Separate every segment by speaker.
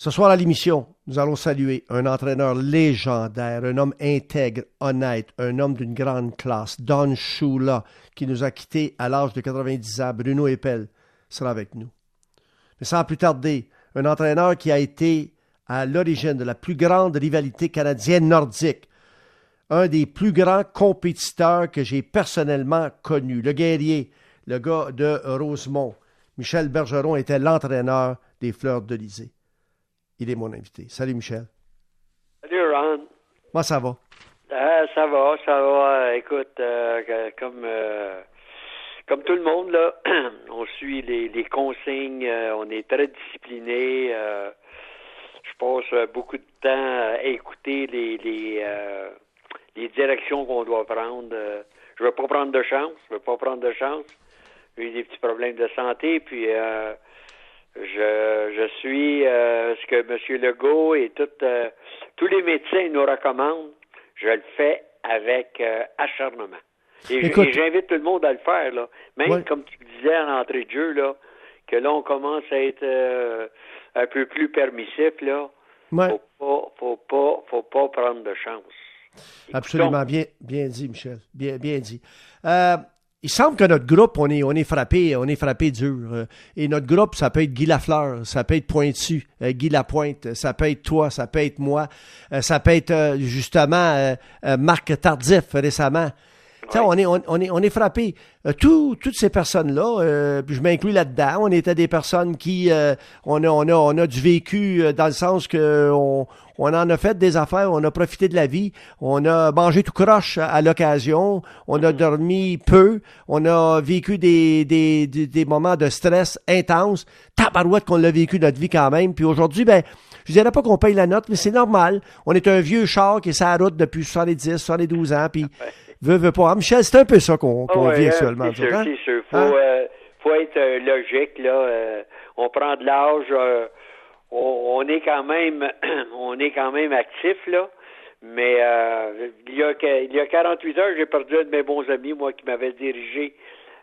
Speaker 1: Ce soir à l'émission, nous allons saluer un entraîneur légendaire, un homme intègre, honnête, un homme d'une grande classe, Don Shula, qui nous a quittés à l'âge de 90 ans. Bruno Eppel sera avec nous. Mais sans plus tarder, un entraîneur qui a été à l'origine de la plus grande rivalité canadienne nordique, un des plus grands compétiteurs que j'ai personnellement connu, le guerrier, le gars de Rosemont. Michel Bergeron était l'entraîneur des Fleurs de. Il est mon invité. Salut Michel.
Speaker 2: Salut Ron.
Speaker 1: Comment ça va?
Speaker 2: Ah, ça va, ça va. Écoute, euh, comme euh, comme tout le monde, là, on suit les, les consignes, euh, on est très discipliné. je passe beaucoup de temps à écouter les les, les directions qu'on doit prendre. je veux pas prendre de chance, je veux pas prendre de chance. J'ai eu des petits problèmes de santé, puis je, je suis euh, ce que M. Legault et tout, euh, tous les médecins nous recommandent. Je le fais avec euh, acharnement. Et, j'invite tout le monde à le faire, là. Même comme tu disais en entrée de jeu, là, que là, on commence à être un peu plus permissif, là. Faut pas, faut pas, faut pas prendre de chance.
Speaker 1: Absolument, bien, bien dit, Michel. Bien, bien dit il semble que notre groupe, on est, on est frappé, on est frappé dur. Euh, et notre groupe, ça peut être Guy Lafleur, ça peut être Pointu, euh, Guy Lapointe, ça peut être toi, ça peut être moi, euh, ça peut être justement Marc Tardif récemment. On, est, on, est, on est frappé. toutes ces personnes-là, je m'inclus là-dedans, on était des personnes qui, on, a, on, a, on a du vécu dans le sens que on, on en a fait des affaires, on a profité de la vie, on a mangé tout croche à, l'occasion, on a dormi peu, on a vécu des, des, des, moments de stress intenses, tabarouette qu'on l'a vécu notre vie quand même, puis aujourd'hui, ben, je dirais pas qu'on paye la note, mais c'est normal. On est un vieux char qui est sur la route depuis 70, 72 ans, puis veut, veut pas. Ah, Michel, c'est un peu ça qu'on
Speaker 2: ah
Speaker 1: vit actuellement.
Speaker 2: C'est sûr, hein? c'est sûr. Faut, hein? euh, faut être euh, logique, là. Euh, on prend de l'âge on, est quand même on est quand même actif là. Mais euh, il, y a, il y a 48 heures, j'ai perdu un de mes bons amis, moi, qui m'avait dirigé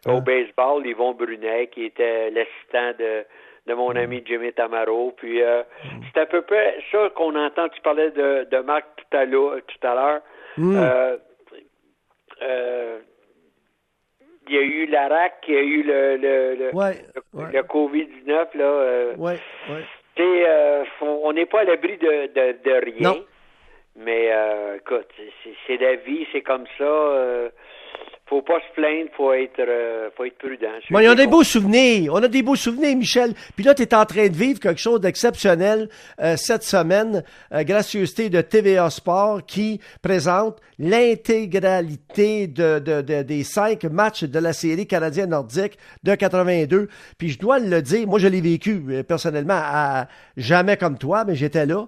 Speaker 2: au baseball, Yvon Brunet, qui était l'assistant de, de mon mm. ami Jimmy Tamaro. Puis euh, mm. c'est à peu près ça qu'on entend. Tu parlais de, de Marc tout à l'heure. Tout à l'heure. Mm. Euh, euh, il y a eu l'ARAC, il y a eu le, le, le, le COVID-19. Là, euh,
Speaker 1: ouais, ouais.
Speaker 2: Euh, on n'est pas à l'abri de, de, de, rien. Mais euh, écoute, c'est la vie, c'est comme ça. Euh, faut pas se plaindre, faut être, euh, faut être prudent.
Speaker 1: Bon, il y a des beaux souvenirs. On a des beaux souvenirs, Michel. Puis là, tu es en train de vivre quelque chose d'exceptionnel euh, cette semaine. Euh, gracieuseté de TVA Sport qui présente l'intégralité de, de, de, des cinq matchs de la série canadienne nordique de 82. Puis je dois le dire, moi je l'ai vécu euh, personnellement à jamais comme toi, mais j'étais là.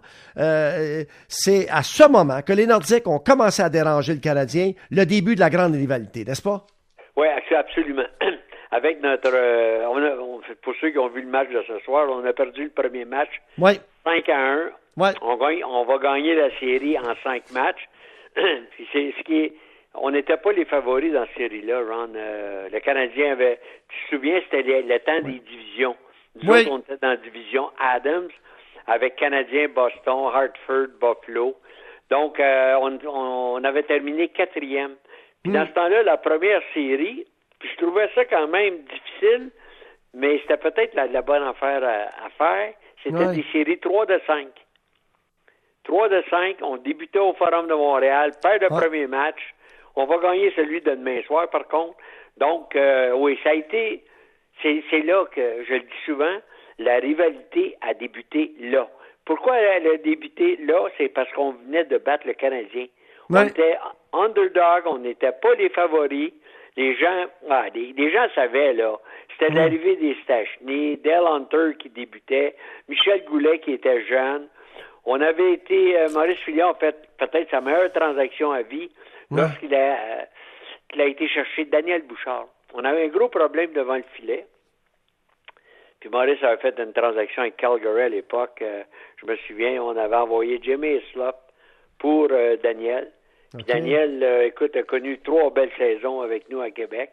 Speaker 1: C'est à ce moment que les Nordiques ont commencé à déranger le Canadien, le début de la grande rivalité n'est-ce pas?
Speaker 2: Oui, absolument. Avec notre. Euh, pour ceux qui ont vu le match de ce soir, on a perdu le premier match. 5 à 1. On, on va gagner la série en 5 matchs. c'est ce qui est. On n'était pas les favoris dans cette série-là, Ron. Euh, le Canadien avait. Tu te souviens, c'était le, temps des divisions. Nous autres, on était dans la division Adams avec Canadien, Boston, Hartford, Buffalo. Donc, euh, on, on, avait terminé quatrième. Puis dans ce temps-là, la première série, puis je trouvais ça quand même difficile, mais c'était peut-être la, bonne affaire à, faire. C'était des séries 3 de 5. 3 de 5, on débutait au Forum de Montréal, perd le premier match. On va gagner celui de demain soir, par contre. Donc, euh, oui, ça a été. C'est là que, je le dis souvent, la rivalité a débuté là. Pourquoi elle a débuté là? C'est parce qu'on venait de battre le Canadien. On était underdog, on n'était pas les favoris. Les gens, ah, les, gens savaient, là. C'était l'arrivée des Stachny, Dale Hunter qui débutait, Michel Goulet qui était jeune. On avait été, euh, Maurice Fillon a fait peut-être sa meilleure transaction à vie lorsqu'il a, euh, a été chercher Daniel Bouchard. On avait un gros problème devant le filet. Puis Maurice avait fait une transaction avec Calgary à l'époque. Euh, je me souviens, on avait envoyé Jimmy Slop pour Daniel. Daniel, euh, écoute, a connu trois belles saisons avec nous à Québec.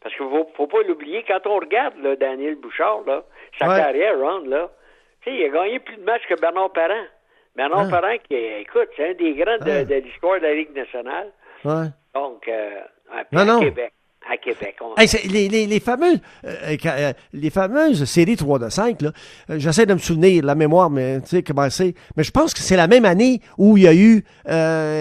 Speaker 2: Parce qu'il faut, faut pas l'oublier, quand on regarde là, Daniel Bouchard, là, sa carrière, Ron, là, Tu sais, il a gagné plus de matchs que Bernard Parent. Bernard ah. Parent, qui écoute, c'est un des grands de, de l'histoire de la Ligue nationale.
Speaker 1: Ouais.
Speaker 2: Donc, euh, à non, Québec à Québec.
Speaker 1: les, les, les, fameuses, euh, euh, les fameuses séries 3 de 5, là, euh, j'essaie de me souvenir la mémoire, mais tu sais comment c'est. Mais je pense que c'est la même année où il y a eu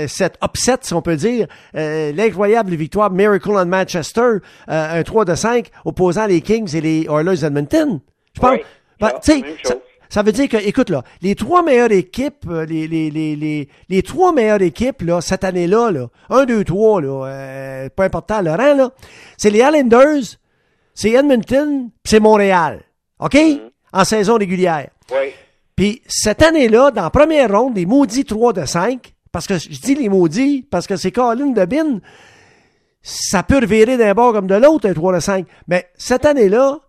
Speaker 1: cette upset, si on peut dire, l'incroyable victoire Miracle on Manchester, un 3 de 5 opposant les Kings et les Oilers Edmonton. Je pense. Ben, tu sais, ça veut dire que, écoute, là, les trois meilleures équipes, euh, les, les, les, les, les trois meilleures équipes, là, cette année-là, là, un, deux, trois, là, euh, pas important, rang, là, c'est les Islanders, c'est Edmonton, c'est Montréal. OK? Mm-hmm. En saison régulière.
Speaker 2: Oui.
Speaker 1: Puis cette année-là, dans la première ronde, les maudits 3 de 5, parce que je dis les maudits, parce que c'est Colin de Bin, ça peut revirer d'un bord comme de l'autre, un 3 de 5. Mais cette année-là,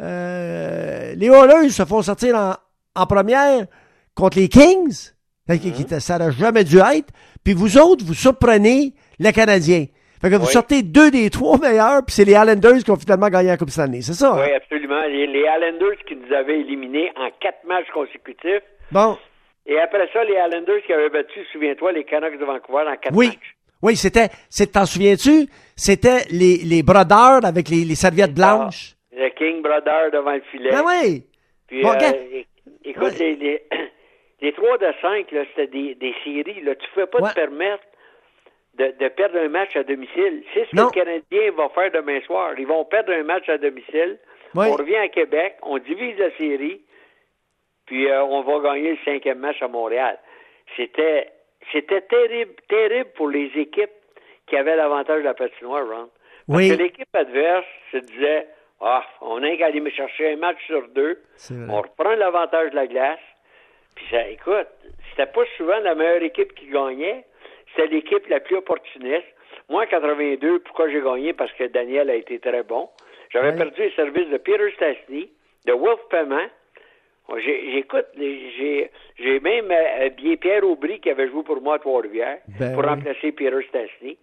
Speaker 1: euh, les Oilers se font sortir en, première contre les Kings, qui, mhm. ça n'aurait jamais dû être. Puis vous autres, vous surprenez les Canadiens. Fait que vous sortez deux des trois meilleurs, puis c'est les Islanders qui ont finalement gagné la Coupe Stanley, c'est ça?
Speaker 2: Hein? Oui, absolument. Les, les, Islanders qui nous avaient éliminés en quatre matchs consécutifs.
Speaker 1: Bon.
Speaker 2: Et après ça, les Islanders qui avaient battu, souviens-toi, les Canucks de Vancouver en quatre
Speaker 1: oui.
Speaker 2: matchs.
Speaker 1: Oui, c'était, t'en souviens-tu? C'était les, les brodeurs avec les, les serviettes blanches.
Speaker 2: Le King Brother devant le filet.
Speaker 1: Ben oui!
Speaker 2: Puis, euh, écoute, les, les, les, 3 de 5, c'était des, des séries. Là, tu ne pouvais pas te permettre de, de, perdre un match à domicile. C'est ce que le Canadien va faire demain soir. Ils vont perdre un match à domicile. On revient à Québec, on divise la série, puis euh, on va gagner le cinquième match à Montréal. C'était c'était terrible, terrible pour les équipes qui avaient l'avantage de la patinoire, Ron. Parce que l'équipe adverse se disait ah, on a qu'à aller me chercher un match sur deux. On reprend l'avantage de la glace. Puis ça, écoute, c'était pas souvent la meilleure équipe qui gagnait. C'était l'équipe la plus opportuniste. Moi, en 82, pourquoi j'ai gagné? Parce que Daniel a été très bon. J'avais perdu le service de Peter Stastny, de Wolf Paiement. J'écoute, j'ai même habillé euh, Pierre Aubry qui avait joué pour moi à Trois-Rivières ben pour remplacer Peter Stastny.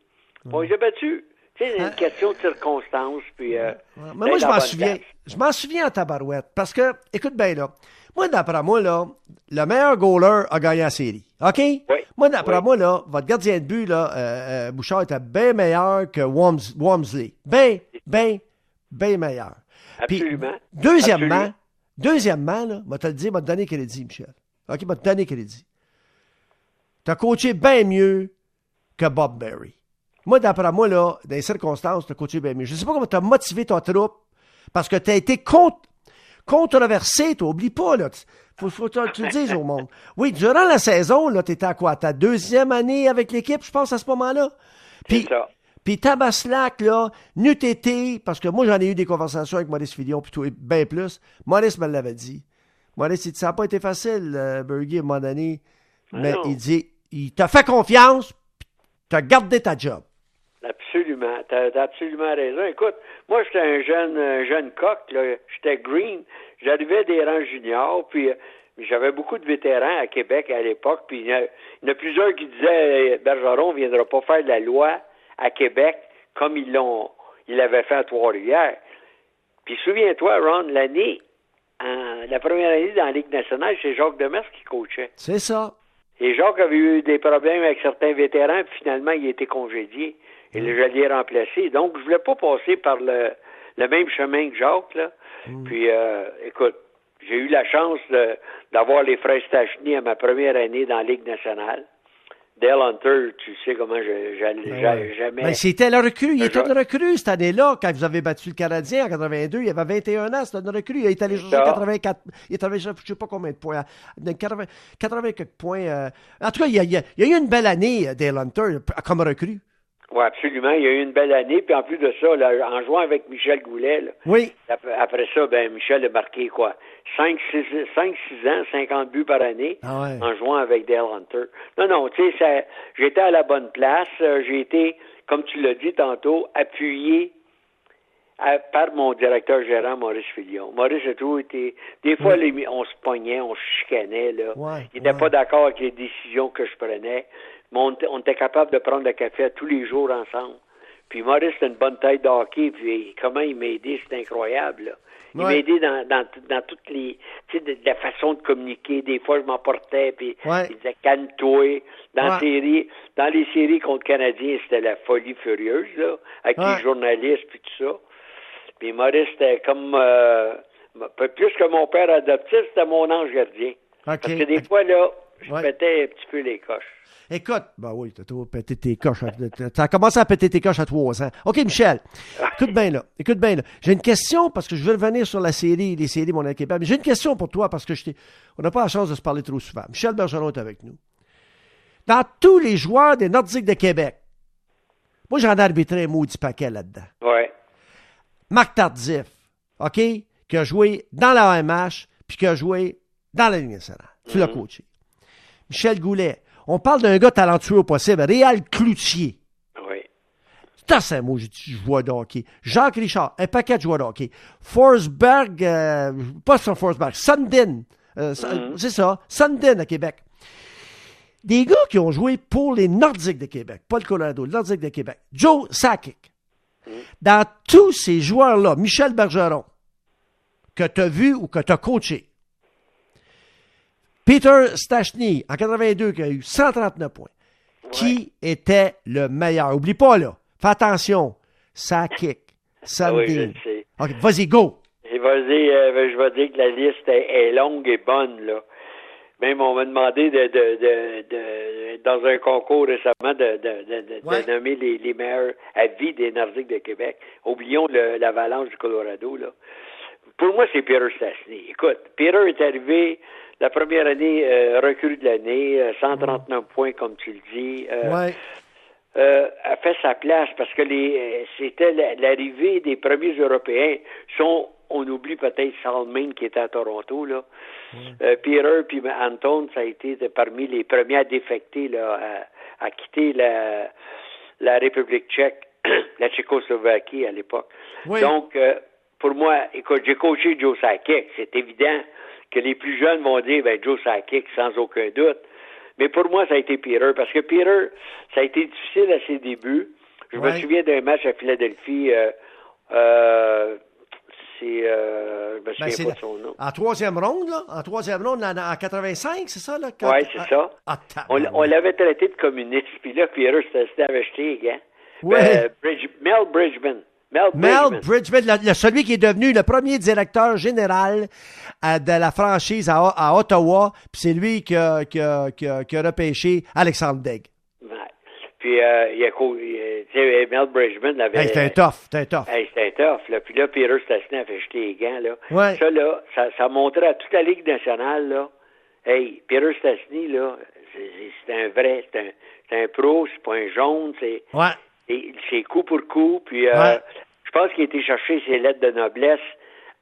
Speaker 2: On les a battus. C'est une hein? question de circonstance. Puis, euh,
Speaker 1: Mais moi, je m'en souviens. Je m'en souviens en tabarouette. Parce que, écoute bien, là. Moi, d'après moi, là, le meilleur goaler a gagné la série. OK?
Speaker 2: Oui.
Speaker 1: Moi, d'après moi, là, votre gardien de but, là, euh, euh Bouchard, était bien meilleur que Wamsley. Bien, bien, bien meilleur.
Speaker 2: Absolument.
Speaker 1: deuxièmement, deuxièmement, là, je te le dire, je te donner crédit, Michel. OK, je te donner crédit. Tu as coaché bien mieux que Bob Berry. Moi, d'après moi, là, dans les circonstances, tu as coaché bien mieux. Je ne sais pas comment tu as motivé ton troupe parce que tu as été controversé, tu oublie pas, là. Faut, faut que tu le dises au monde. Oui, durant la saison, là, tu étais à quoi? Ta deuxième année avec l'équipe, je pense, à ce moment-là?
Speaker 2: Puis.
Speaker 1: Puis Tabaslac, là, n'eût été, parce que moi, j'en ai eu des conversations avec Maurice Fillon, plutôt bien plus. Maurice me l'avait dit. Maurice, il dit, ça n'a pas été facile, euh, Bergy, à un moment donné. Ah mais il dit, il t'a fait confiance, tu as gardé ta job.
Speaker 2: Absolument. Tu as, absolument raison. Écoute, moi, j'étais un jeune, jeune coq, J'étais green. J'arrivais des rangs juniors, puis euh, j'avais beaucoup de vétérans à Québec à l'époque, puis il y, en a plusieurs qui disaient Bergeron ne viendra pas faire de la loi à Québec comme ils l'ont il l'avait fait à Trois-Rivières. Puis souviens-toi, Ron, l'année, la première année dans la Ligue nationale, c'est Jacques Demers qui coachait.
Speaker 1: C'est ça.
Speaker 2: Et Jacques avait eu des problèmes avec certains vétérans, puis finalement, il a été congédié. Et le l'ai remplacé. Donc, je voulais pas passer par le, le même chemin que Jacques, là. Mm. Puis, euh, écoute, j'ai eu la chance d'avoir les frères Stachny à ma première année dans la Ligue nationale. Dale Hunter, tu sais comment je, ben jamais.
Speaker 1: Ben, c'était le recrue. Il était le recrue cette année-là, quand vous avez battu le Canadien en 82. Il avait 21 ans, c'était le recrue. Il est allé chercher 84. Il est allé je sais pas combien de points. 80, 80 quelques points. Euh. En tout cas, il y, a, il y, a, eu une belle année, Dale Hunter, comme recrue.
Speaker 2: Oui, absolument. Il y a eu une belle année. Puis en plus de ça, en jouant avec Michel Goulet,
Speaker 1: oui.
Speaker 2: après, ça, ben Michel a marqué quoi? 5, 6, ans, 50 buts par année
Speaker 1: ah
Speaker 2: en jouant avec Dale Hunter. Non, non, tu sais, j'étais à la bonne place. Euh, j'ai été, comme tu l'as dit tantôt, appuyé par mon directeur gérant Maurice Filion. Maurice a toujours été. Des fois, on se pognait, on se chicanait. Là. il n'était pas d'accord avec les décisions que je prenais on, était capable de prendre le café tous les jours ensemble. Puis Maurice, c'est une bonne tête de hockey, puis comment il m'a aidé, c'est incroyable, là. Il m'a aidé dans, dans, dans toutes les, tu sais, de, la façon de communiquer. Des fois, je m'emportais, puis il disait calme-toi. Dans, dans les séries contre Canadiens, c'était la folie furieuse, là, avec les journalistes, puis tout ça. Puis Maurice, c'était comme, euh, plus que mon père adoptif, c'était mon ange gardien. Parce que des fois, là, je pétais un petit peu les coches.
Speaker 1: Écoute, ben oui, t'as pété tes coches. T'as commencé à péter tes coches à trois ans. OK, Michel, écoute bien là. Écoute bien là. J'ai une question parce que je veux revenir sur la série, les séries Mon Québec. Mais j'ai une question pour toi parce que je on n'a pas la chance de se parler trop souvent. Michel Bergeron est avec nous. Dans tous les joueurs des Nordiques de Québec, moi j'en ai arbitré un maudit paquet là-dedans.
Speaker 2: Ouais.
Speaker 1: Marc Tardif, OK, qui a joué dans la AMH puis qui a joué dans la Ligue nationale. Tu l'as mhm. coaché. Michel Goulet, on parle d'un gars talentueux au possible. Réal Cloutier.
Speaker 2: Oui.
Speaker 1: C'est un mot, je vois de hockey. Jacques Richard, un paquet de joueurs de hockey. Forsberg, euh, pas sur Forsberg, Sundin. Euh, mm-hmm. C'est ça, Sundin à Québec. Des gars qui ont joué pour les Nordiques de Québec, pas le Colorado, les Nordiques de Québec. Joe Sakic. Mm-hmm. Dans tous ces joueurs-là, Michel Bergeron, que tu as vu ou que tu as coaché, Peter Stachny, en 82, qui a eu 139 points. Qui était le meilleur? Oublie pas, là. Fais attention. Ça kick. Ça
Speaker 2: ah oui, OK,
Speaker 1: vas-y, go.
Speaker 2: Et euh, je vais dire que la liste est, longue et bonne, là. Même on m'a demandé de, de, de, dans un concours récemment de, nommer les, les meilleurs avis des Nordiques de Québec. Oublions l'avalanche du Colorado, là. Pour moi, c'est Peter Stachny. Écoute, Peter est arrivé la première année, euh, recrue de l'année, 139 mm. points, comme tu le dis.
Speaker 1: Euh,
Speaker 2: euh, a fait sa place parce que les c'était l'arrivée des premiers Européens. Sont, on oublie peut-être Salman qui était à Toronto là. Peter puis Anton, ça a été parmi les premiers à défecter là, à, quitter la, la République tchèque, la Tchécoslovaquie à l'époque. Donc pour moi, écoute, j'ai coaché Joe Sakic, c'est évident que les plus jeunes vont dire, ben, Joe Sakic, sans aucun doute. Mais pour moi, ça a été Peter, parce que Peter, ça a été difficile à ses débuts. Je me souviens d'un match à Philadelphie, euh, euh, c'est, euh, je me ben, souviens pas de son nom.
Speaker 1: En troisième ronde, là? En troisième ronde, en, 85, c'est ça, là?
Speaker 2: Oui, c'est ça. Ah, on, l'avait traité de communiste, puis là, Peter, c'était acheté, hein?
Speaker 1: Ouais.
Speaker 2: Mel Bridgman.
Speaker 1: Mel, Bridgman, celui qui est devenu le premier directeur général euh, de la franchise à, Ottawa, puis c'est lui qui a, qui, a, qui, a, repêché Alexandre Degg.
Speaker 2: Puis, euh, il a, tu Mel Bridgman avait...
Speaker 1: Hey, c'était un tough, c'était un tough.
Speaker 2: Hey, c'était un tough, là. Puis là, Peter Stastny a fait jeter les gants, là.
Speaker 1: Ouais.
Speaker 2: Ça, là, ça, ça montrait à toute la Ligue nationale, là. Hey, Peter Stastny, là, c'est un vrai, c'est un, un pro, c'est pas un jaune, c'est...
Speaker 1: Ouais.
Speaker 2: C'est coup pour coup, puis euh, pense qu'il a été chercher ses lettres de noblesse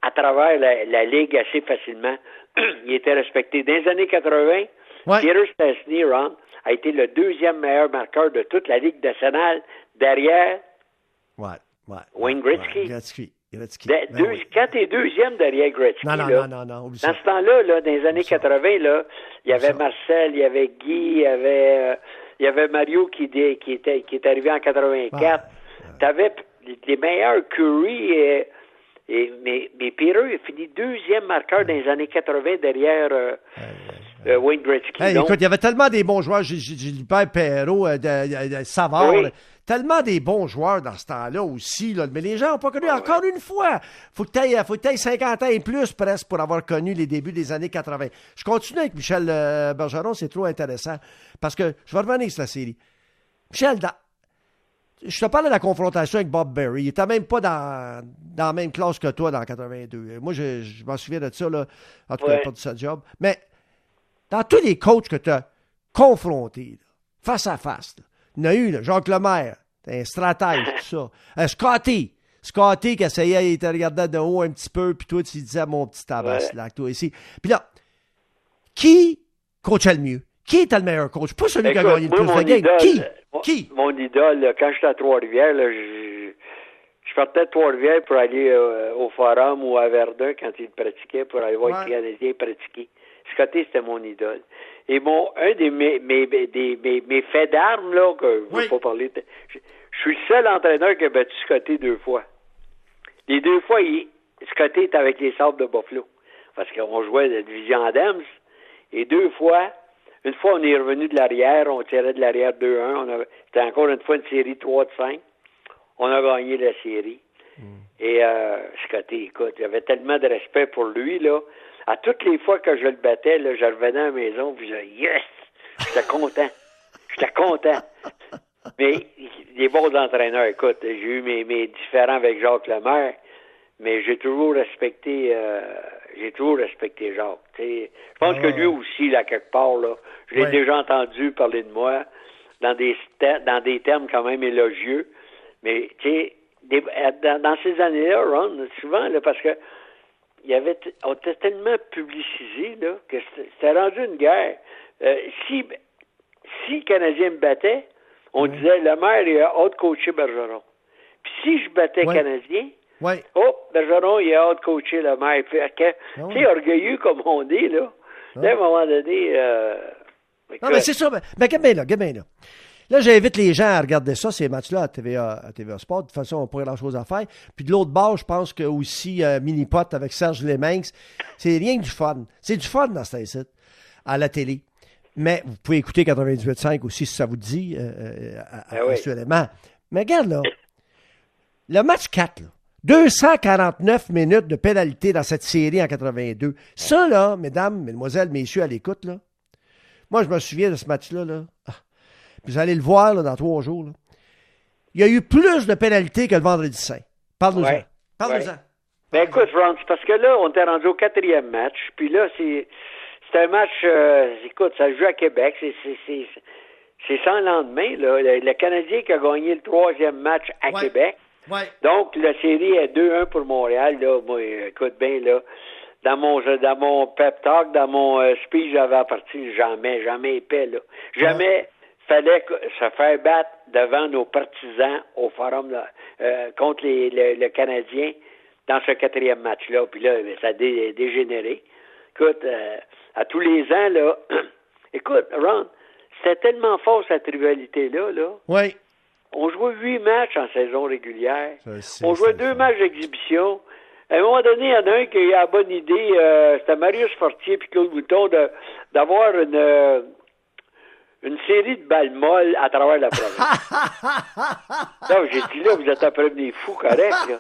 Speaker 2: à travers la, Ligue assez facilement. il était respecté. Dans les années 80, Peter Stastny, Ron, a été le deuxième meilleur marqueur de toute la Ligue nationale derrière Wayne Gretzky.
Speaker 1: Gretzky. Gretzky.
Speaker 2: Ben quand tu es deuxième derrière Gretzky,
Speaker 1: non, non, non, non, non,
Speaker 2: dans ce temps-là, là, dans les années 80, là, il y avait Marcel, il y avait Guy, il y avait, euh, il y avait Mario qui, qui, était, qui est arrivé en 84. Tu avais les meilleurs Curry et, mais, mais Peter a fini deuxième marqueur dans les années 80 derrière euh, euh, Wayne Gretzky.
Speaker 1: Écoute, il y avait tellement des bons joueurs, Gilbert Perrault, euh, Savard, tellement des bons joueurs dans ce temps-là aussi, là, mais les gens n'ont pas connu, encore une fois, faut que tu aies, 50 ans et plus presque pour avoir connu les débuts des années 80. Je continue avec Michel Bergeron, c'est trop intéressant, parce que je vais revenir sur la série. Michel, dans, je te parle de la confrontation avec Bob Berry. Il n'était même pas dans, dans la même classe que toi dans 82. Moi, je, je m'en souviens de ça, là. En tout cas, pas de sa job. Mais dans tous les coachs que tu as confrontés, face à face, il y en a eu, là, Jacques Lemaire, un stratège, tout ça. Un Scotty. Scotty qui essayait, il te regardait de haut un petit peu, puis toi, tu disais, mon petit tabac, là, toi ici. Puis là, qui coachait le mieux? Qui était le meilleur coach? Pas celui qui a gagné le plus de games. Qui? Qui?
Speaker 2: Mon idole, quand j'étais à Trois-Rivières, je, je partais de Trois-Rivières pour aller euh, au Forum ou à Verdun quand il pratiquait, pour aller voir les Canadiens pratiquer. Scotty, c'était mon idole. Et mon, un des mes, mes, des, mes, mes faits d'armes, là, que je ne veux pas parler, je, suis le seul entraîneur qui a battu Scotty deux fois. Les deux fois, il, Scotty est avec les Sables de Buffalo. Parce qu'on jouait la division Adams. Et deux fois, une fois, on est revenu de l'arrière, on tirait de l'arrière 2-1. C'était encore une fois une série 3 de 5. On a gagné la série. Hmm. Et euh, Scotty, écoute, j'avais tellement de respect pour lui, là. À toutes les fois que je le battais, là, je revenais à la maison, puis je disais, yes! J'étais content. J'étais content. Mais des bons entraîneurs, écoute, j'ai eu mes, mes différends avec Jacques Lemaire, mais j'ai toujours respecté euh, j'ai toujours respecté Jacques. Je pense que ah. lui aussi, là, quelque part, là, je l'ai déjà entendu parler de moi dans des dans des termes quand même élogieux. Mais tu sais, dans, dans, ces années-là, Ron, souvent, là, parce que il y avait on était tellement publicisé là, que c'était rendu une guerre. Euh, si si le Canadien me battait, on disait le maire a haute coaché Bergeron. Puis si je battais Canadien, Oh, Bergeron, il a hâte de coacher le maire. Puis, ah tu sais, orgueilleux comme on dit, là. Ah. à un moment donné. Euh,
Speaker 1: non, mais c'est ça. Mais, mais là, là. Là, j'invite les gens à regarder ça, ces matchs-là à TVA, à TVA Sport. De toute façon, on pourrait grand chose à faire. Puis de l'autre bord, je pense que aussi euh, Mini-Pot avec Serge Leminx, c'est rien que du fun. C'est du fun dans cette site, à la télé. Mais vous pouvez écouter 98.5 aussi si ça vous dit, euh, euh ben Mais regarde là, le match 4, là, 249 minutes de pénalité dans cette série en 82. Ça, là, mesdames, mesdemoiselles, messieurs, à l'écoute, là. Moi, je me souviens de ce match-là, là. Ah. Vous allez le voir, là, dans trois jours, Il y a eu plus de pénalités que le vendredi saint. Parle-nous-en. Parle-nous-en.
Speaker 2: Ben, écoute, Ron, parce que là, on était rendu au quatrième match, puis là, c'est, c'est un match, euh, écoute, ça joue à Québec, c'est, c'est, c'est, c'est sans lendemain, là. Le, Canadien qui a gagné le troisième match à Québec, donc, la série est 2-1 pour Montréal. Là, moi, écoute bien, là, dans mon dans mon pep talk, dans mon euh, speech, j'avais apparti jamais, jamais épais, là. Jamais fallait se faire battre devant nos partisans au forum euh, contre les, le, Canadien dans ce quatrième match-là. Puis là, ça a dégénéré. Écoute, euh, à tous les ans, là, écoute, Ron, c'était tellement fort cette rivalité-là, là.
Speaker 1: Oui.
Speaker 2: On jouait huit matchs en saison régulière. On jouait deux matchs d'exhibition. À un moment donné, il y en a un qui a eu la bonne idée, euh, c'était Marius Fortier et Claude Bouton, d'avoir une, euh, une série de balles molles à travers la province. là, j'ai dit, là, vous êtes après des fous corrects, là.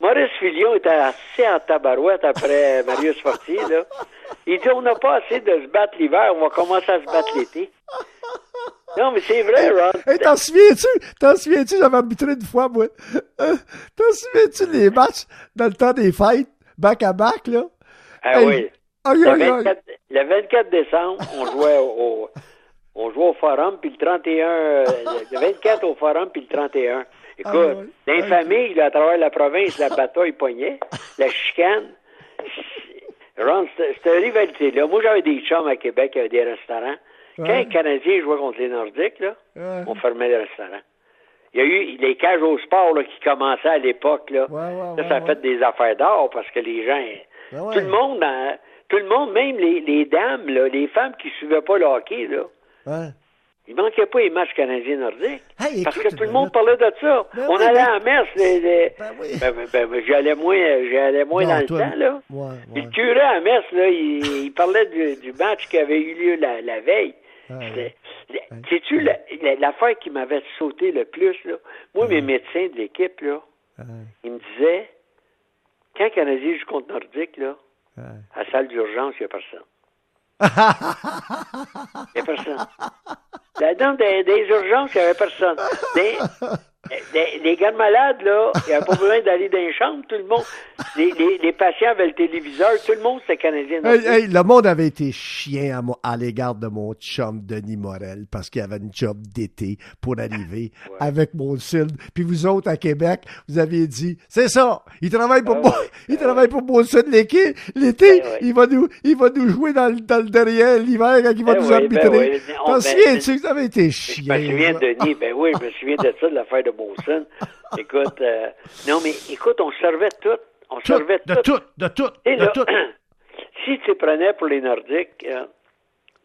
Speaker 2: Maurice Filion était assez en tabarouette après Marius Fortier, là. Il dit, on n'a pas assez de se battre l'hiver, on va commencer à se battre l'été. Non, mais c'est vrai, Ron.
Speaker 1: Hey, t'en souviens-tu? T'en souviens-tu? J'avais arbitré une fois, moi? Euh, t'en souviens-tu les matchs dans le temps des fêtes, back à back, là?
Speaker 2: Ah oui. le, 24, décembre, on jouait au, on jouait au Forum, puis le 31, le 24 au Forum, puis le 31. Écoute, ah, dans les familles, là, à travers la province, la bataille poignait, la chicane. Ron, c'était une rivalité-là. Moi, j'avais des chums à Québec, il y avait des restaurants. Quand les Canadiens jouaient contre les Nordiques, là, on fermait le restaurant. Il y a eu les cages au sport là, qui commençaient à l'époque. Là. ça a fait des affaires d'or parce que les gens. Tout le monde, hein, tout le monde, même les, les dames, là, les femmes qui ne suivaient pas le hockey, là. Il manquait pas les matchs canadiens nordiques. parce que tout le monde parlait de ça. Ben on allait à messe. Les, Ben, oui. ben, ben, ben j'allais moins, j'allais moins dans le temps. Là. Le curé à messe, là, il, il parlait du, du, match qui avait eu lieu la, la veille. C'est-tu l'affaire qui m'avait sauté le plus, là? Moi, mes médecins de l'équipe, là, ils me disaient, quand le Canadien joue contre Nordique, là, à la salle d'urgence, il n'y a personne. Il n'y a personne. Dans des, des urgences, il n'y avait personne. Des, les, gars malades, là, il n'y avait pas besoin d'aller dans les chambres. Tout le monde, les, les, les patients avaient le téléviseur. Tout le monde, c'était canadien.
Speaker 1: le monde avait été chien à, à l'égard de mon chum Denis Morel parce qu'il avait une job d'été pour arriver avec mon Molson. Puis vous autres, à Québec, vous aviez dit, c'est ça, il travaille pour, moi, il travaille pour Molson l'été. L'été, il, va nous, il va nous jouer dans, dans le derrière l'hiver quand il va nous ben arbitrer. T'en souviens-tu que vous avez été chien?
Speaker 2: Je me souviens de Denis, ben oui, je me souviens de ça, de l'affaire de Molson. écoute, euh, non, mais écoute, on servait tout. On servait
Speaker 1: de tout. De tout, de tout.
Speaker 2: si tu prenais pour les Nordiques, euh,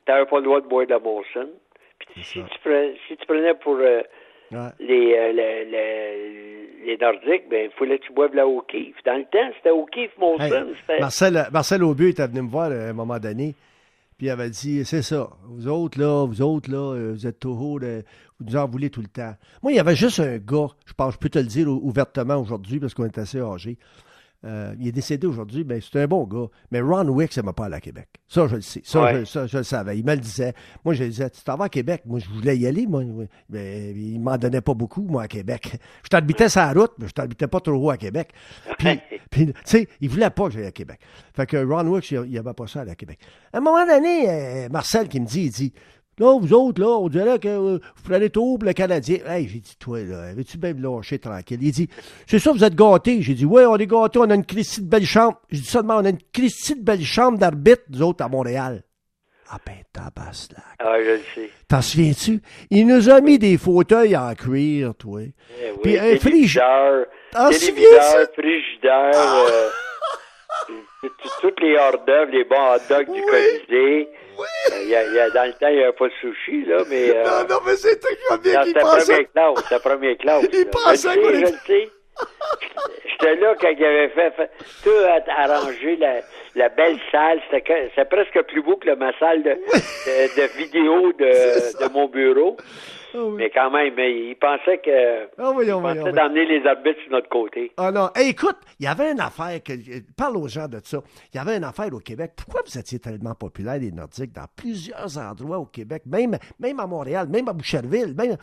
Speaker 2: tu n'avais pas le droit de boire de la Molson. Puis si tu, prenais, si tu prenais pour euh, les, euh, les Nordiques, ben, il fallait que tu boives la O'Keeffe. Dans le temps, c'était O'Keeffe, mon
Speaker 1: Marcel, Marcel Aubu était venu me voir à un moment donné. Puis il avait dit, c'est ça, vous autres là, vous autres là, euh, vous êtes toujours, vous nous en voulez tout le temps. Moi, il y avait juste un gars, je pense, je peux te le dire ouvertement aujourd'hui parce qu'on est assez âgé. Euh, il est décédé aujourd'hui, mais ben, c'est un bon gars. Mais Ron Wick, ça m'a pas allé à Québec. Ça, je le sais. Ça, je, le savais. Il me le disait. Moi, je disais, tu t'en vas à Québec? Moi, je voulais y aller, moi. Mais il m'en donnait pas beaucoup, moi, à Québec. Je t'habitais sur la route, mais je t'habitais pas trop haut à Québec. Puis, puis tu sais, il voulait pas que j'aille à Québec. Fait que Ron Wick, il n'y avait pas ça à, à Québec. À un moment donné, euh, Marcel qui me dit, il dit, Là, vous autres, là, on dirait que euh, vous prenez tout pour le Canadien. Hey, j'ai dit, toi, là, veux-tu bien me lâcher tranquille? Il dit, c'est ça, vous êtes gâtés. J'ai dit, ouais, on est gâtés, on a une Christie de belle chambre. J'ai dit seulement, on a une Christie de belle chambre d'arbitre, nous autres, à Montréal. Ah ben, tabaslac.
Speaker 2: Ah, je le sais.
Speaker 1: T'en souviens-tu? Il nous a mis des fauteuils en cuir, toi.
Speaker 2: Eh oui, Puis un frigidaire. T'en souviens-tu? frigidaire, ah! euh, toutes les hors d'œuvre, les bons hot dogs du Colisée. Oui! Il y a, il y a, dans le temps, il n'y avait pas de sushi, là, mais... Euh,
Speaker 1: non, non, mais c'est toi qui bien
Speaker 2: qu'il pensait... C'était première classe, c'était première classe.
Speaker 1: Il pensait
Speaker 2: qu'on le sais. J'étais là quand il avait fait, fait tout arrangé la, la belle salle. C'était presque plus beau que ma salle de, de, de vidéo de, de mon bureau. Ah mais quand même, il pensait que.
Speaker 1: Ah il
Speaker 2: pensait d'emmener les arbitres sur notre côté.
Speaker 1: Ah non. écoute, il y avait une affaire que. Parle aux gens de ça. Il y avait une affaire au Québec. Pourquoi vous étiez tellement populaire, les Nordiques, dans plusieurs endroits au Québec, même, même à Montréal, même à Boucherville, même.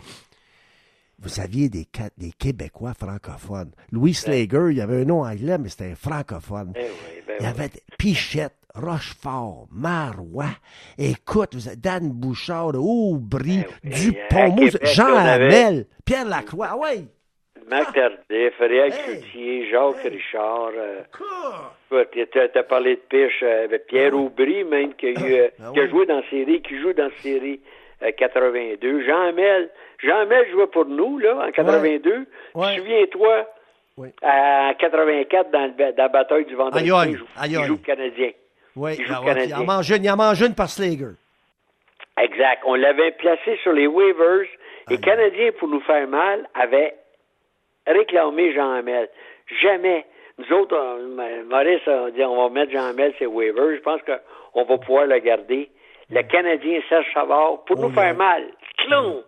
Speaker 1: Vous aviez des, des Québécois francophones. Louis Slager, il y avait un nom anglais, mais c'était un francophone.
Speaker 2: Eh ben
Speaker 1: il y avait Pichette, Rochefort, Marois, écoute, Dan Bouchard, Aubry, ben Dupont, Jean Hamel, Pierre Lacroix, ah ouais.
Speaker 2: Marc Tardif, Réal Cloutier, Jacques Richard. Euh, tu as, parlé de Piche, euh, avec Pierre ah. Aubry, même, qui a, eu, euh, ah qui a joué dans la série, qui joue dans la série 82. Jean Hamel, Jean Hamel jouait pour nous, là, en 82. Souviens-toi, à 84, dans, la bataille du vendredi, il joue, il joue Canadien.
Speaker 1: Oui, il, joue ben Canadien. il, en mange une, il en mange une par Slager.
Speaker 2: Exact. On l'avait placé sur les waivers. Les Canadiens, pour nous faire mal, avaient réclamé Jean Hamel. Jamais. Nous autres, Maurice a dit on va mettre Jean Hamel sur les waivers. Je pense qu'on va pouvoir le garder. Le Canadien Serge Savard, pour nous oh, faire mal, clon,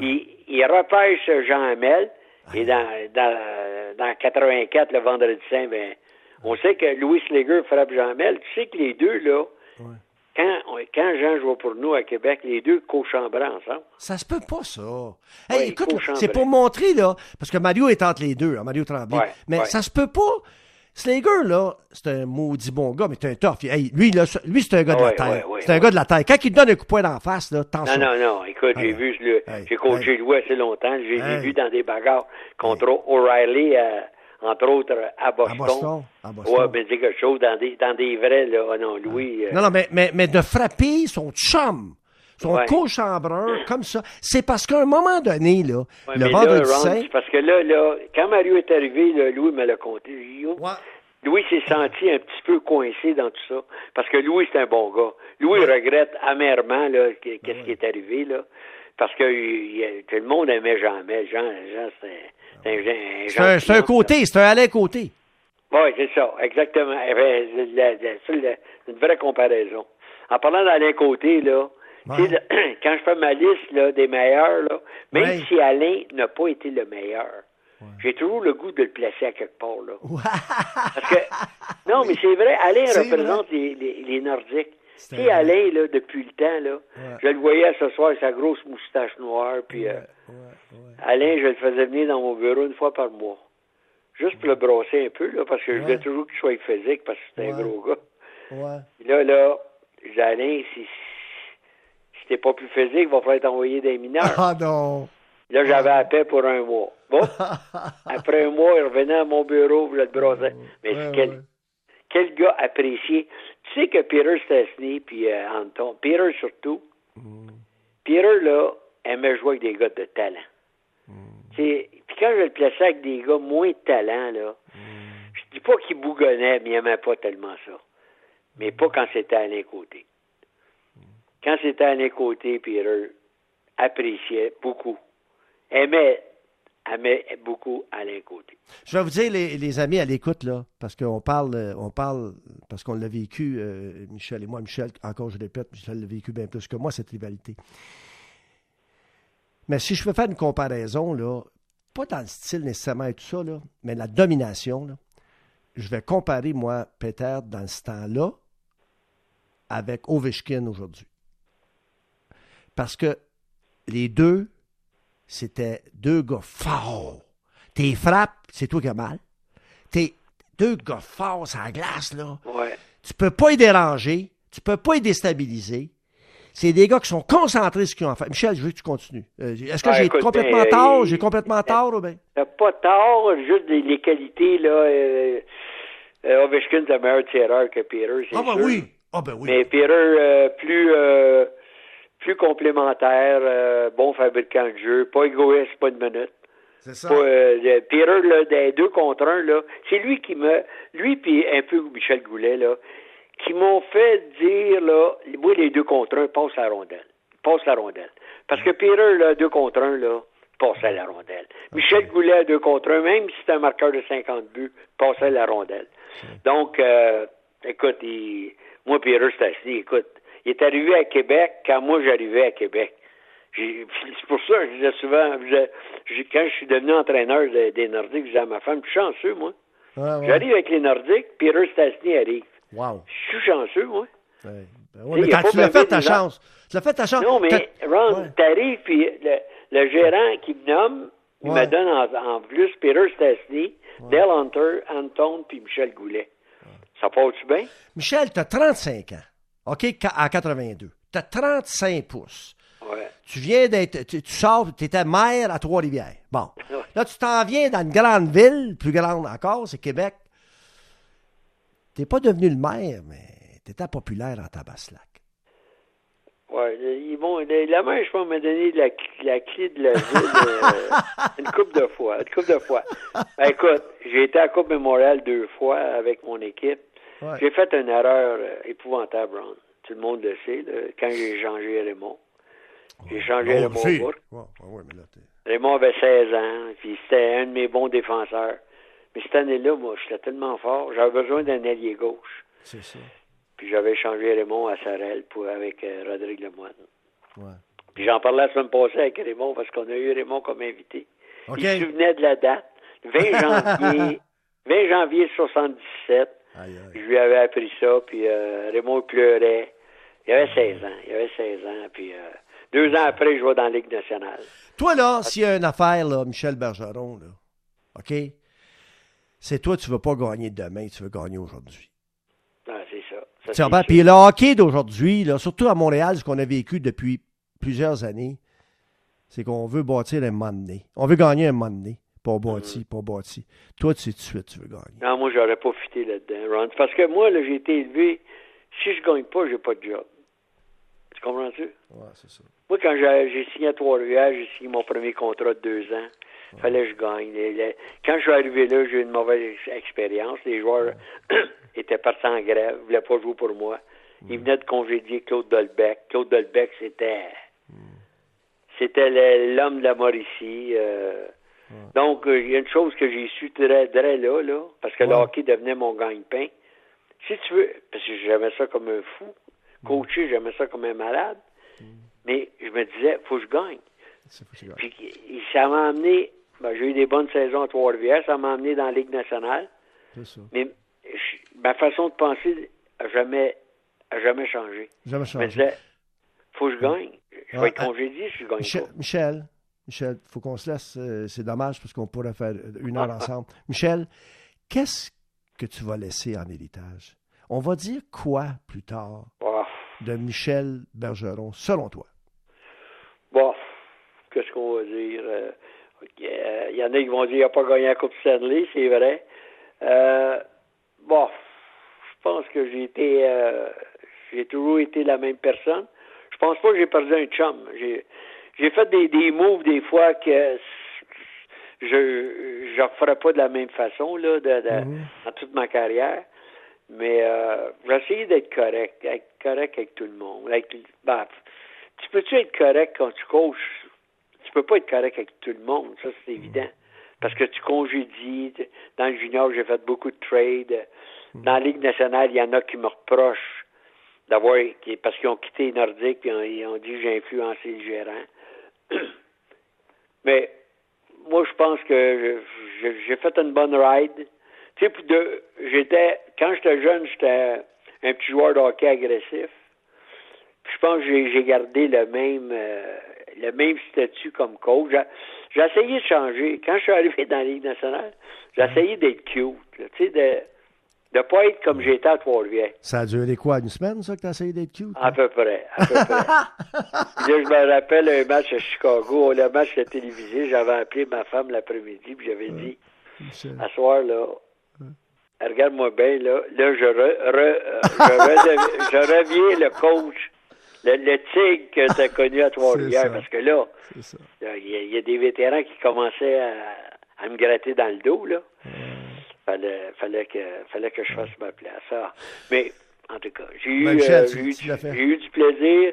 Speaker 2: il, il repêche Jean Hamel. Et dans, dans, dans 84, le vendredi saint, ben, on sait que Louis Slager frappe Jean Hamel. Tu sais que les deux, là, quand, quand Jean joue pour nous à Québec, les deux co-chambraient ensemble.
Speaker 1: Ça se peut pas, ça. Hey, écoute, c'est pour montrer, là, parce que Mario est entre les deux, hein, Mario Tremblay. mais ça se peut pas Slager, là, c'est un maudit bon gars, mais c'est un tough. lui, là, lui c'est un gars de la terre. c'est un gars de la terre. Quand il te donne un coup de poing d'en face, là,
Speaker 2: tension. Non, non, non. Écoute, j'ai vu, j'ai coaché lui assez longtemps. J'ai vu dans des bagarres contre O'Reilly, euh, entre autres, à Boston. À Boston. À Boston. Ouais, quelque chose dans des, dans des vrais, là. Oh, non, Louis.
Speaker 1: Euh, non, non, mais, mais, mais de frapper son chum son co-chambreur, comme ça. C'est parce qu'à un moment donné, là, le vendredi saint...
Speaker 2: Parce que là, là, quand Mario est arrivé, là, Louis me l'a compté. Louis s'est senti un petit peu coincé dans tout ça. Parce que Louis, c'est un bon gars. Louis regrette amèrement là, qu'est-ce qui est arrivé, là. Parce que tout le monde aimait Jean-Mel. Jean, Jean c'est
Speaker 1: C'est un, côté, c'est un Alain côté.
Speaker 2: Oui, c'est ça, exactement. C'est une vraie comparaison. En parlant d'Alain Côté, là, quand je fais ma liste là, des meilleurs, là, même si Alain n'a pas été le meilleur, j'ai toujours le goût de le placer à quelque part. Là. Parce que, non, mais c'est vrai, Alain représente les, les, Nordiques. Tu sais, Alain, là, depuis le temps, là, je le voyais ce soir avec sa grosse moustache noire, puis euh, Alain, je le faisais venir dans mon bureau une fois par mois. Juste pour le brosser un peu, là, parce que je voulais toujours qu'il soit physique, parce que c'était un gros gars. Là, là, Alain, si, si t'es pas plus physique, il va falloir t'envoyer des mineurs.
Speaker 1: Ah non!
Speaker 2: Là, j'avais à paix pour un mois. Bon, après un mois, il revenait à mon bureau, je le brossais. Mais quel, quel gars apprécié. Tu sais que Peter Stessny, puis euh, Anton, Peter surtout, mm. Peter, là, aimait jouer avec des gars de talent. Puis quand je le plaçais avec des gars moins de talent, là, mm. je dis pas qu'il bougonnait, mais il n'aimait pas tellement ça. Mais pas quand c'était à l'un côté. Quand c'était à l'un côté, Peter appréciait beaucoup aimait, aimait beaucoup Alain Côté.
Speaker 1: Je vais vous dire, les, amis à l'écoute, là, parce qu'on parle, on parle, parce qu'on l'a vécu, euh, Michel et moi, Michel, encore je répète, Michel l'a vécu bien plus que moi, cette rivalité. Mais si je veux faire une comparaison, là, pas dans le style nécessairement et tout ça, là, mais la domination, là, je vais comparer, moi, Peter, dans ce temps-là, avec Ovechkin aujourd'hui. Parce que les deux, c'était deux gars forts. Tes frappes, c'est toi qui as mal. T'es deux gars forts à la glace, là.
Speaker 2: Ouais.
Speaker 1: Tu peux pas y déranger. Tu peux pas y déstabiliser. C'est des gars qui sont concentrés sur ce qu'ils ont fait. Michel, je veux que tu continues. Euh, est-ce que ah, j'ai complètement ben, tort? J'ai complètement tort ou bien?
Speaker 2: T'as pas tort, juste les, qualités, là. Euh, euh, Ovechkin, c'est un meilleur tireur que Peter, c'est
Speaker 1: Ah ben oui. Ah ben oui.
Speaker 2: Mais Peter, euh, plus plus complémentaire, bon fabricant de jeu, pas égoïste, pas de minute.
Speaker 1: C'est ça.
Speaker 2: Peter, là, des deux contre un, là, c'est lui qui me. Lui, puis un peu Michel Goulet, là, qui m'ont fait dire, là, moi, les deux contre un, passe la rondelle. Passe la rondelle. Parce que Peter, là, deux contre un, là, passait la rondelle. Michel Goulet, deux contre un, même si c'est un marqueur de 50 buts, passait la rondelle. Donc, euh, écoute, moi, Peter Stasny, écoute, il est arrivé à Québec quand moi, j'arrivais à Québec. C'est pour ça que je disais souvent, quand je suis devenu entraîneur des Nordiques, je disais à ma femme, je suis chanceux, moi. J'arrive avec les Nordiques, Peter Stasny arrive.
Speaker 1: Wow.
Speaker 2: Je suis chanceux, moi.
Speaker 1: Ouais. Ben mais tu l'as fait ta chance. Tu l'as fait ta chance.
Speaker 2: Non, mais Ron, t'arrives, puis le, gérant qui me nomme, il me donne en, plus Peter Stastny, Dale Hunter, Anton, puis Michel Goulet. Ça passe-tu bien?
Speaker 1: Michel, tu as 35 ans, OK, à 82. Tu as 35 pouces.
Speaker 2: Ouais.
Speaker 1: Tu viens d'être, tu, sors, tu étais maire à Trois-Rivières. Bon. Là, tu t'en viens dans une grande ville, plus grande encore, c'est Québec. T'es pas devenu le maire, mais t'étais populaire en Tabaslac.
Speaker 2: Oui, ils vont, la main, je pense, m'a donné la, la, clé de la ville euh, une couple de fois. Une couple de fois. Ben, écoute, j'ai été à Coupe Mémorial deux fois avec mon équipe. J'ai fait une erreur euh, épouvantable, Ron. Tout le monde le sait, quand j'ai changé Raymond. J'ai changé Raymond Raymond avait 16 ans, puis c'était un de mes bons défenseurs. Mais cette année-là, moi, j'étais tellement fort, j'avais besoin d'un allié gauche.
Speaker 1: C'est ça.
Speaker 2: Puis j'avais changé Raymond à Sarel pour, avec euh, Rodrigue Lemoine.
Speaker 1: Ouais.
Speaker 2: Puis j'en parlais la semaine passée avec Raymond parce qu'on a eu Raymond comme invité. Il se souvenait de la date, 20 janvier, 20 janvier 77. Je lui avais appris ça, puis euh, Raymond pleurait. Il avait 16 ans, il avait 16 ans, puis euh, deux ans après, je vais dans la Ligue nationale.
Speaker 1: Toi, là, s'il y a une affaire, là, Michel Bergeron, là, OK? c'est toi, tu ne veux pas gagner demain, tu veux gagner aujourd'hui.
Speaker 2: Ah, c'est ça. ça
Speaker 1: Puis le hockey d'aujourd'hui, surtout à Montréal, ce qu'on a vécu depuis plusieurs années, c'est qu'on veut bâtir un moment donné. On veut gagner un moment donné. Pas bâti, mm. pas bâti. Toi, tu sais tout de suite, tu veux gagner.
Speaker 2: Non, moi, j'aurais pas fité là-dedans, Ron. Parce que moi, là, j'ai été élevé. Si je gagne pas, j'ai pas de job. Tu comprends-tu?
Speaker 1: Oui, c'est ça.
Speaker 2: Moi, quand j'ai signé à Trois-Rivières, j'ai signé mon premier contrat de deux ans. Fallait que je gagne. Quand je suis arrivé là, j'ai eu une mauvaise expérience. Les joueurs étaient partis en grève, ne voulaient pas jouer pour moi. Ils venaient de congédier Claude Dolbec. Claude Dolbec, c'était c'était l'homme de la Mauricie. Euh. Donc, euh, il y a une chose que j'ai su très, très là, là, parce que le hockey devenait mon gagne-pain. Si tu veux, parce que j'aimais ça comme un fou, coacher, j'aimais ça comme un malade, mais je me disais, faut que je gagne. Puis ça m'a amené ben, j'ai eu des bonnes saisons à Trois-Rivières. Ça m'a amené dans la Ligue nationale.
Speaker 1: Ça.
Speaker 2: Mais ma façon de penser n'a jamais, a jamais changé.
Speaker 1: Jamais changé.
Speaker 2: Je me disais, faut que je gagne. Je vais être congédié si je gagne
Speaker 1: Michel,
Speaker 2: pas.
Speaker 1: Michel, Michel, faut qu'on se laisse. Euh, c'est dommage parce qu'on pourrait faire une heure ensemble. Michel, qu'est-ce que tu vas laisser en héritage? On va dire quoi plus tard
Speaker 2: ah.
Speaker 1: de Michel Bergeron, selon toi?
Speaker 2: Bon, qu'est-ce qu'on va dire? Euh, il euh, y en a qui vont dire qu'il n'a pas gagné la Coupe Stanley, c'est vrai. Euh, bon, je pense que j'ai été j'ai toujours été la même personne. Je pense pas que j'ai perdu un chum. J'ai j'ai fait des, des moves des fois que je je ferais pas de la même façon là de, mm-hmm. dans toute ma carrière. Mais euh, j'ai essayé d'être correct, être correct avec tout le monde. ben, tu peux-tu être correct quand tu coaches peux pas être correct avec tout le monde, ça c'est évident. Parce que tu congédies. Dans le junior, j'ai fait beaucoup de trades. Dans la Ligue nationale, il y en a qui me reprochent d'avoir parce qu'ils ont quitté les Nordiques et ils ont dit que j'ai influencé le gérant. Mais moi, je pense que j'ai fait une bonne ride. Tu sais, j'étais, quand j'étais jeune, j'étais un petit joueur de hockey agressif. je pense que j'ai gardé le même, euh, le même statut comme coach. J'ai essayé de changer. Quand je suis arrivé dans la Ligue nationale, j'ai essayé d'être cute. Tu sais, de ne pas être comme j'étais à Trois-Rivières.
Speaker 1: Ça a duré quoi, une semaine, ça, que tu as essayé d'être cute?
Speaker 2: À peu près, à peu près. là, je me rappelle un match à Chicago, le match de télévisé, j'avais appelé ma femme l'après-midi, puis j'avais dit, à soir, là, regarde-moi bien, là, là, je, je, reviens le coach, le, le tigre que tu as connu à Trois-Rivières, parce que là, il y, a des vétérans qui commençaient à, à, me gratter dans le dos, là fallait, fallait, que, fallait que je fasse ma place. Ah. Mais, en tout cas, j'ai eu, euh, eu, du plaisir.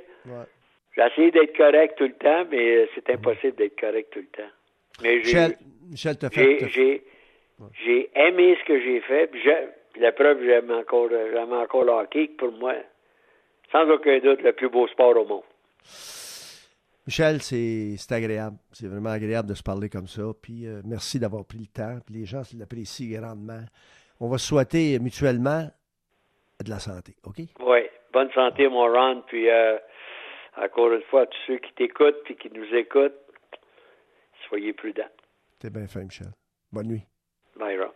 Speaker 2: J'ai essayé d'être correct tout le temps, mais c'est impossible d'être correct tout le temps. Mais
Speaker 1: j'ai, Michel,
Speaker 2: j'ai, j'ai, aimé ce que j'ai fait. Puis la preuve, j'aime encore, j'aime encore le hockey, pour moi, sans aucun doute, le plus beau sport au monde.
Speaker 1: Michel, c'est agréable. C'est vraiment agréable de se parler comme ça. Puis euh, merci d'avoir pris le temps. Puis les gens l'apprécient grandement. On va souhaiter mutuellement de la santé, OK?
Speaker 2: Oui. Bonne santé, mon Ron. Puis euh, encore une fois, tous ceux qui t'écoutent et qui nous écoutent, soyez prudents.
Speaker 1: T'es bien fait, Michel. Bonne nuit.
Speaker 2: Bye, Ron.